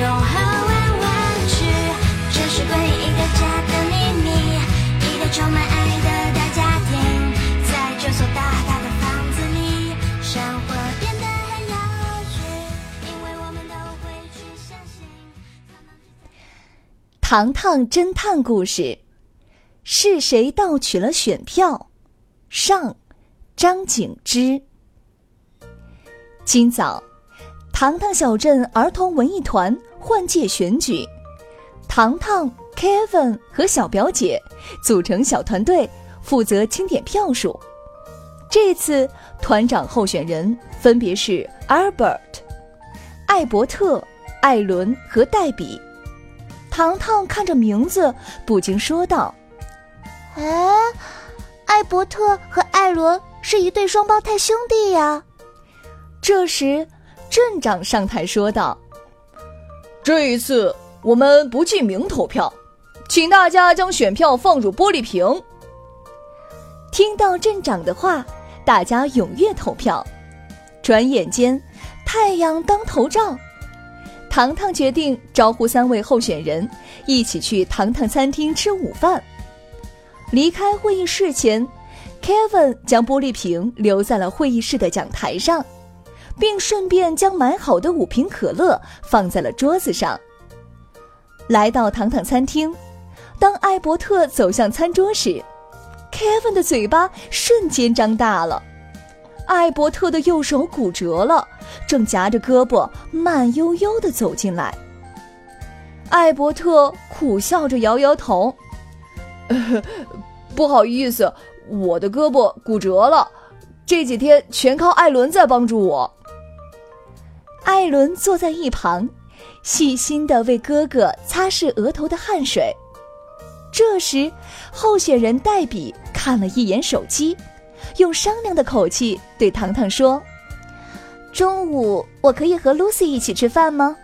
游泳和玩玩具，这是关于一个家的秘密，一个充满爱的大家庭，在这所大大的房子里，生活变得很有趣，因为我们都会去相信。糖糖侦探故事。是谁盗取了选票？上，张景之。今早，糖糖小镇儿童文艺团换届选举，糖糖、Kevin 和小表姐组成小团队，负责清点票数。这次团长候选人分别是 Albert、艾伯特、艾伦和黛比。糖糖看着名字，不禁说道。哎，艾伯特和艾伦是一对双胞胎兄弟呀。这时，镇长上台说道：“这一次我们不记名投票，请大家将选票放入玻璃瓶。”听到镇长的话，大家踊跃投票。转眼间，太阳当头照。糖糖决定招呼三位候选人一起去糖糖餐厅吃午饭。离开会议室前，Kevin 将玻璃瓶留在了会议室的讲台上，并顺便将买好的五瓶可乐放在了桌子上。来到糖糖餐厅，当艾伯特走向餐桌时，Kevin 的嘴巴瞬间张大了。艾伯特的右手骨折了，正夹着胳膊慢悠悠地走进来。艾伯特苦笑着摇摇头。不好意思，我的胳膊骨折了，这几天全靠艾伦在帮助我。艾伦坐在一旁，细心的为哥哥擦拭额头的汗水。这时，候选人黛比看了一眼手机，用商量的口气对糖糖说：“中午我可以和 Lucy 一起吃饭吗？”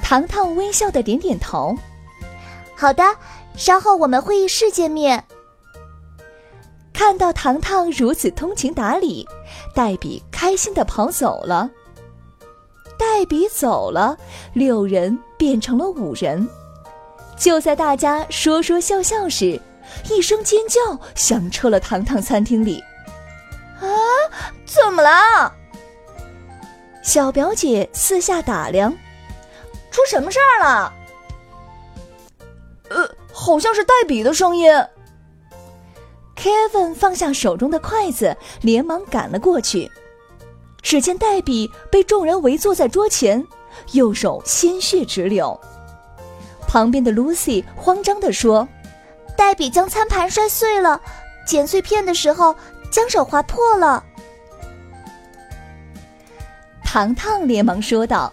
糖糖微笑的点点头：“好的。”稍后我们会议室见面。看到糖糖如此通情达理，黛比开心的跑走了。黛比走了，六人变成了五人。就在大家说说笑笑时，一声尖叫响彻了糖糖餐厅里。啊，怎么了？小表姐四下打量，出什么事儿了？呃。好像是黛比的声音。Kevin 放下手中的筷子，连忙赶了过去。只见黛比被众人围坐在桌前，右手鲜血直流。旁边的 Lucy 慌张地说：“黛比将餐盘摔碎了，捡碎片的时候将手划破了。”糖糖连忙说道：“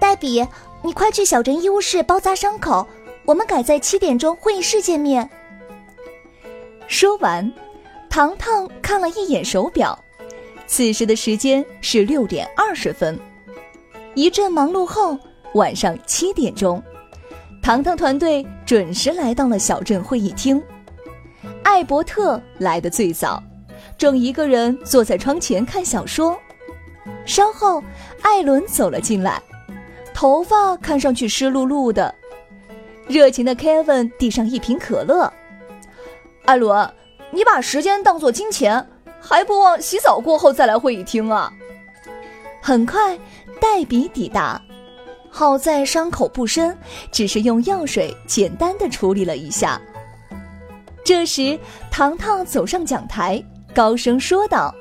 黛比，你快去小镇医务室包扎伤口。”我们改在七点钟会议室见面。说完，糖糖看了一眼手表，此时的时间是六点二十分。一阵忙碌后，晚上七点钟，糖糖团队准时来到了小镇会议厅。艾伯特来的最早，正一个人坐在窗前看小说。稍后，艾伦走了进来，头发看上去湿漉漉的。热情的 Kevin 递上一瓶可乐。艾伦，你把时间当作金钱，还不忘洗澡过后再来会议厅啊？很快，黛比抵达。好在伤口不深，只是用药水简单的处理了一下。这时，糖糖走上讲台，高声说道：“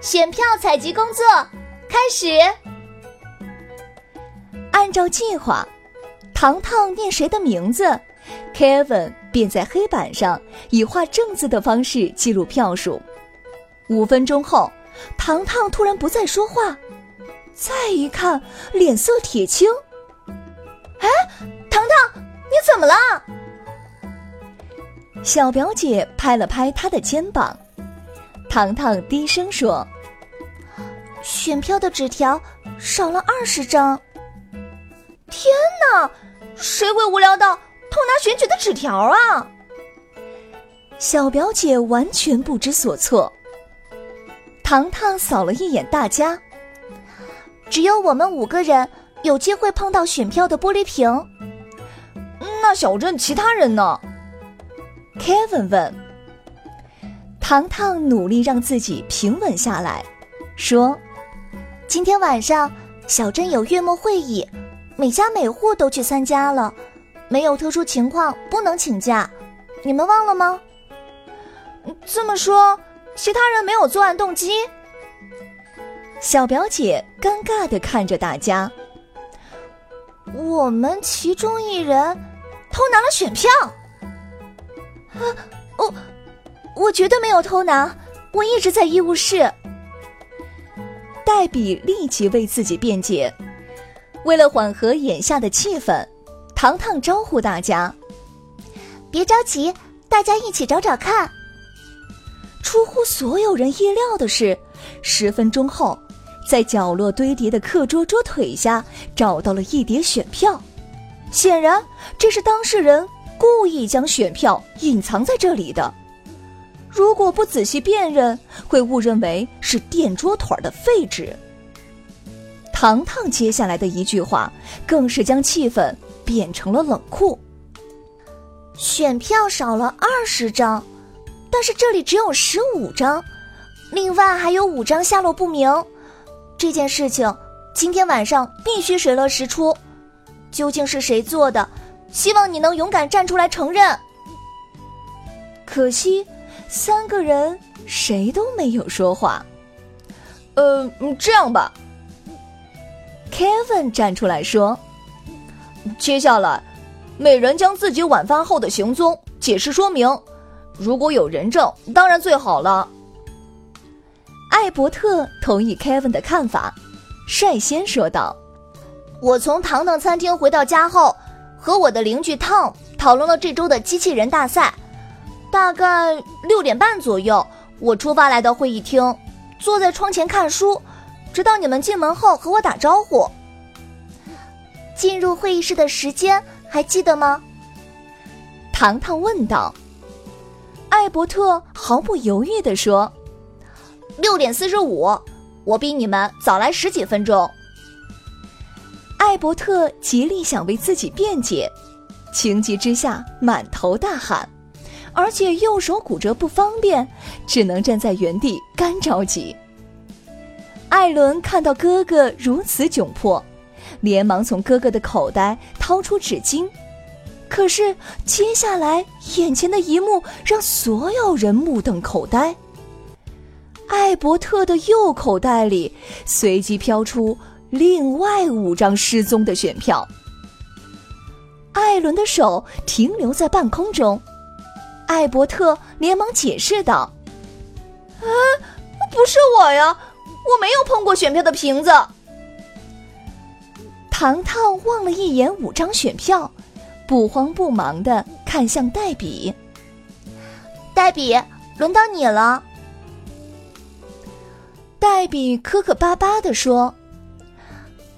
选票采集工作开始。”按照计划。糖糖念谁的名字，Kevin 便在黑板上以画正字的方式记录票数。五分钟后，糖糖突然不再说话，再一看，脸色铁青。哎，糖糖，你怎么了？小表姐拍了拍她的肩膀，糖糖低声说：“选票的纸条少了二十张。天哪，谁会无聊到偷拿选举的纸条啊？”小表姐完全不知所措。糖糖扫了一眼大家，只有我们五个人有机会碰到选票的玻璃瓶。那小镇其他人呢？Kevin 问。糖糖努力让自己平稳下来，说：“今天晚上小镇有月末会议，每家每户都去参加了，没有特殊情况不能请假，你们忘了吗？”这么说，其他人没有作案动机。小表姐尴尬的看着大家。我们其中一人偷拿了选票。啊，我我绝对没有偷拿，我一直在医务室。黛比立即为自己辩解。为了缓和眼下的气氛，糖糖招呼大家：“别着急，大家一起找找看。”出乎所有人意料的是，十分钟后，在角落堆叠的课桌桌腿下找到了一叠选票。显然，这是当事人故意将选票隐藏在这里的。如果不仔细辨认，会误认为是垫桌腿的废纸。糖糖接下来的一句话，更是将气氛变成了冷酷。选票少了二十张。但是这里只有十五张，另外还有五张下落不明。这件事情今天晚上必须水落石出，究竟是谁做的？希望你能勇敢站出来承认。可惜，三个人谁都没有说话。呃，这样吧，Kevin 站出来说：“接下来，每人将自己晚饭后的行踪解释说明。”如果有人证，当然最好了。艾伯特同意 Kevin 的看法，率先说道：“我从糖糖餐厅回到家后，和我的邻居 Tom 讨论了这周的机器人大赛。大概六点半左右，我出发来到会议厅，坐在窗前看书，直到你们进门后和我打招呼。进入会议室的时间还记得吗？”糖糖问道。艾伯特毫不犹豫地说：“六点四十五，我比你们早来十几分钟。”艾伯特极力想为自己辩解，情急之下满头大汗，而且右手骨折不方便，只能站在原地干着急。艾伦看到哥哥如此窘迫，连忙从哥哥的口袋掏出纸巾。可是，接下来眼前的一幕让所有人目瞪口呆。艾伯特的右口袋里随即飘出另外五张失踪的选票。艾伦的手停留在半空中，艾伯特连忙解释道：“啊，不是我呀，我没有碰过选票的瓶子。”糖糖望了一眼五张选票。不慌不忙的看向黛比，黛比，轮到你了。黛比磕磕巴巴的说：“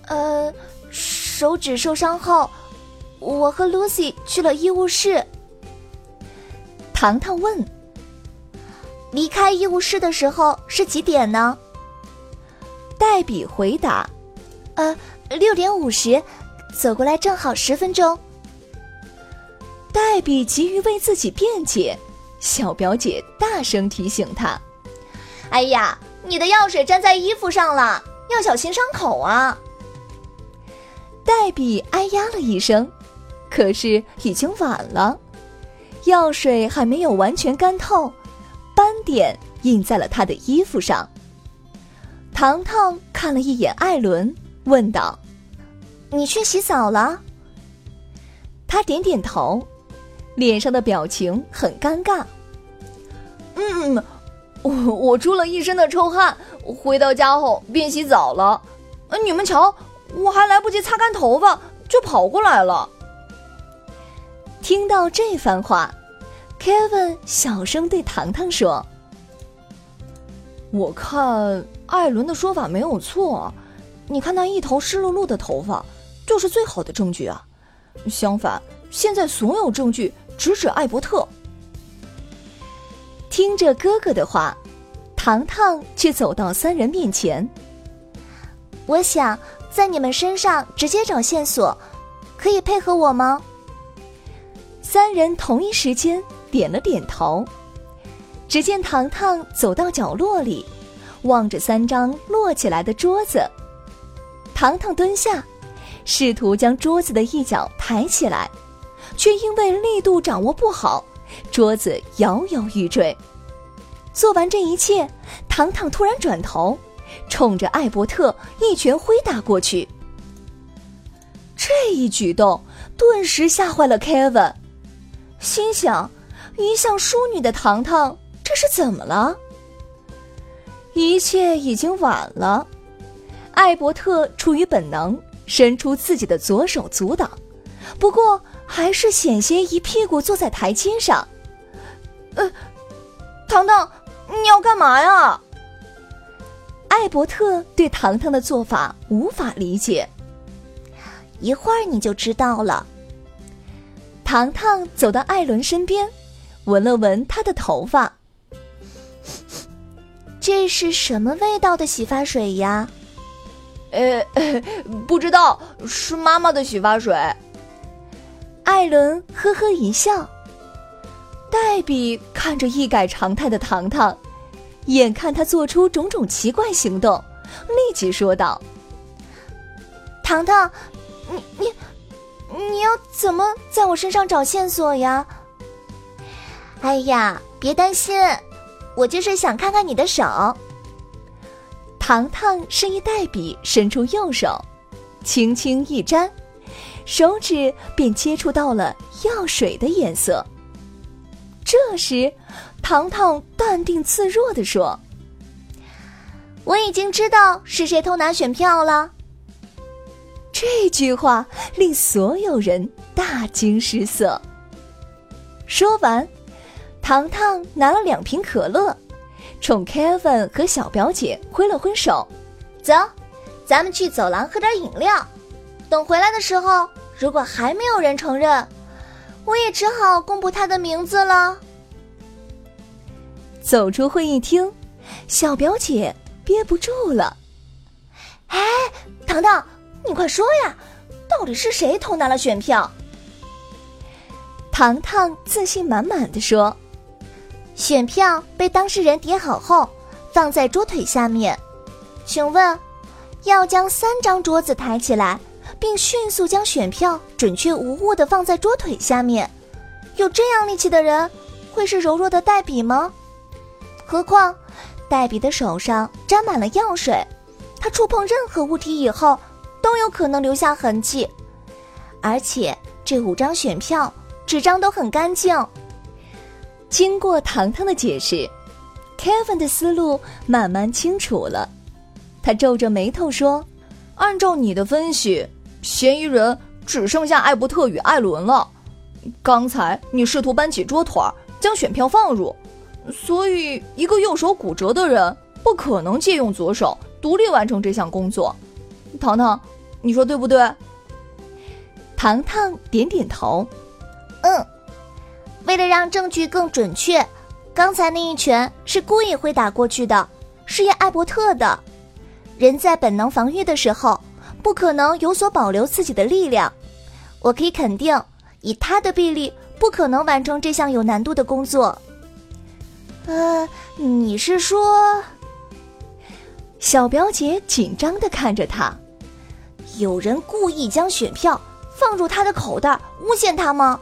呃，手指受伤后，我和 Lucy 去了医务室。”糖糖问：“离开医务室的时候是几点呢？”黛比回答：“呃，六点五十，走过来正好十分钟。”黛比急于为自己辩解，小表姐大声提醒她：“哎呀，你的药水粘在衣服上了，要小心伤口啊！”黛比哎呀了一声，可是已经晚了，药水还没有完全干透，斑点印在了她的衣服上。糖糖看了一眼艾伦，问道：“你去洗澡了？”他点点头。脸上的表情很尴尬。嗯嗯，我我出了一身的臭汗，回到家后便洗澡了。你们瞧，我还来不及擦干头发，就跑过来了。听到这番话，Kevin 小声对糖糖说：“我看艾伦的说法没有错，你看那一头湿漉漉的头发，就是最好的证据啊。相反，现在所有证据直指艾伯特。”听着哥哥的话，糖糖却走到三人面前。我想在你们身上直接找线索，可以配合我吗？三人同一时间点了点头。只见糖糖走到角落里，望着三张摞起来的桌子。糖糖蹲下，试图将桌子的一角抬起来，却因为力度掌握不好。桌子摇摇欲坠。做完这一切，糖糖突然转头，冲着艾伯特一拳挥打过去。这一举动顿时吓坏了 Kevin，心想：一向淑女的糖糖这是怎么了？一切已经晚了。艾伯特出于本能，伸出自己的左手阻挡，不过还是险些一屁股坐在台阶上。呃，糖糖，你要干嘛呀？艾伯特对糖糖的做法无法理解。一会儿你就知道了。糖糖走到艾伦身边，闻了闻他的头发。这是什么味道的洗发水呀？呃，不知道，是妈妈的洗发水。艾伦呵呵一笑。黛比看着一改常态的糖糖，眼看他做出种种奇怪行动，立即说道：“糖糖，你你你要怎么在我身上找线索呀？”哎呀，别担心，我就是想看看你的手。糖糖示意黛比伸出右手，轻轻一沾，手指便接触到了药水的颜色。这时，糖糖淡定自若地说：“我已经知道是谁偷拿选票了。”这句话令所有人大惊失色。说完，糖糖拿了两瓶可乐，冲 Kevin 和小表姐挥了挥手：“走，咱们去走廊喝点饮料。等回来的时候，如果还没有人承认。”我也只好公布他的名字了。走出会议厅，小表姐憋不住了：“哎，糖糖，你快说呀，到底是谁偷拿了选票？”糖糖自信满满的说：“选票被当事人叠好后，放在桌腿下面。请问，要将三张桌子抬起来？”并迅速将选票准确无误的放在桌腿下面，有这样力气的人，会是柔弱的黛比吗？何况，黛比的手上沾满了药水，她触碰任何物体以后，都有可能留下痕迹。而且这五张选票纸张都很干净。经过糖糖的解释，Kevin 的思路慢慢清楚了。他皱着眉头说：“按照你的分析。”嫌疑人只剩下艾伯特与艾伦了。刚才你试图搬起桌腿将选票放入，所以一个右手骨折的人不可能借用左手独立完成这项工作。糖糖，你说对不对？糖糖点点头。嗯，为了让证据更准确，刚才那一拳是故意挥打过去的，是验艾伯特的。人在本能防御的时候。不可能有所保留自己的力量，我可以肯定，以他的臂力，不可能完成这项有难度的工作。呃，你是说？小表姐紧张的看着他，有人故意将选票放入他的口袋，诬陷他吗？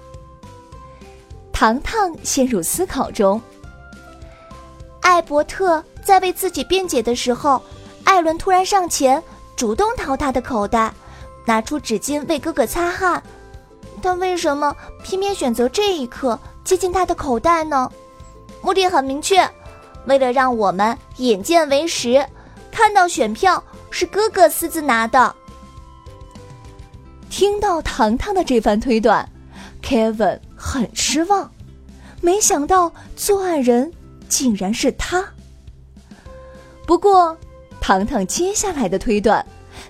糖糖陷入思考中。艾伯特在为自己辩解的时候，艾伦突然上前。主动掏他的口袋，拿出纸巾为哥哥擦汗。但为什么偏偏选择这一刻接近他的口袋呢？目的很明确，为了让我们眼见为实，看到选票是哥哥私自拿的。听到糖糖的这番推断，Kevin 很失望，没想到作案人竟然是他。不过，糖糖接下来的推断，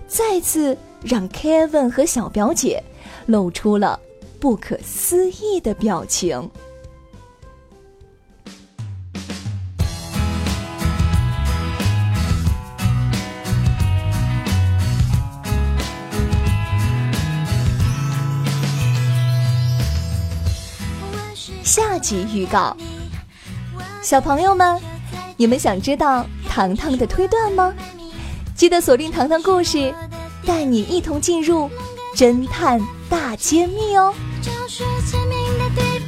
再次让 Kevin 和小表姐露出了不可思议的表情。级预告，小朋友们，你们想知道糖糖的推断吗？记得锁定糖糖故事，带你一同进入侦探大揭秘哦。就是的对